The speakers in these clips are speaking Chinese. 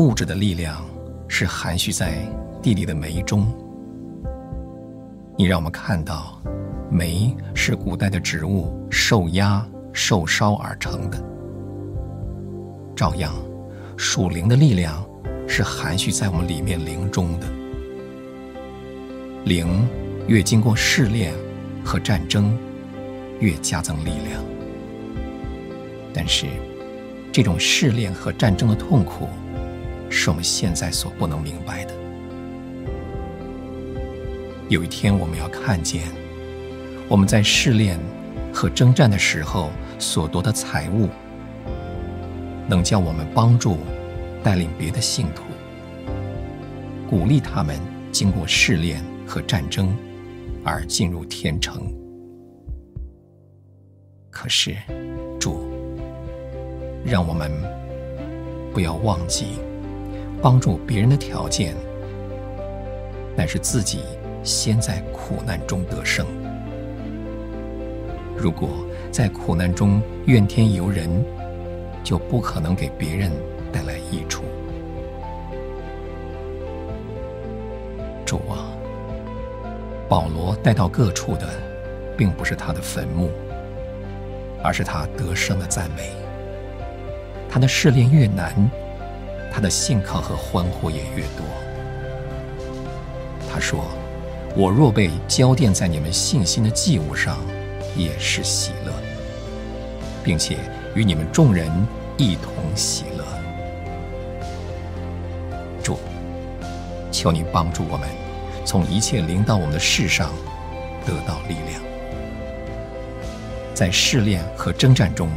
物质的力量是含蓄在地里的煤中。你让我们看到，煤是古代的植物受压受烧而成的。照样，属灵的力量是含蓄在我们里面灵中的。灵越经过试炼和战争，越加增力量。但是，这种试炼和战争的痛苦，是我们现在所不能明白的。有一天，我们要看见，我们在试炼和征战的时候所夺的财物，能叫我们帮助带领别的信徒，鼓励他们经过试炼和战争而进入天城。可是，主，让我们不要忘记，帮助别人的条件，乃是自己先在苦难中得胜。如果在苦难中怨天尤人，就不可能给别人带来益处。主啊，保罗带到各处的，并不是他的坟墓，而是他得胜的赞美。他的试炼越难，他的信靠和欢呼也越多。他说：“我若被浇奠在你们信心的祭物上，也是喜乐，并且与你们众人一同喜乐。”主，求你帮助我们，从一切临到我们的事上得到力量，在试炼和征战中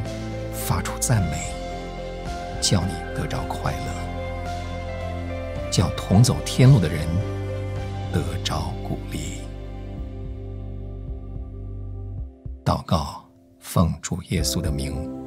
发出赞美。叫你得着快乐，叫同走天路的人得着鼓励。祷告，奉主耶稣的名。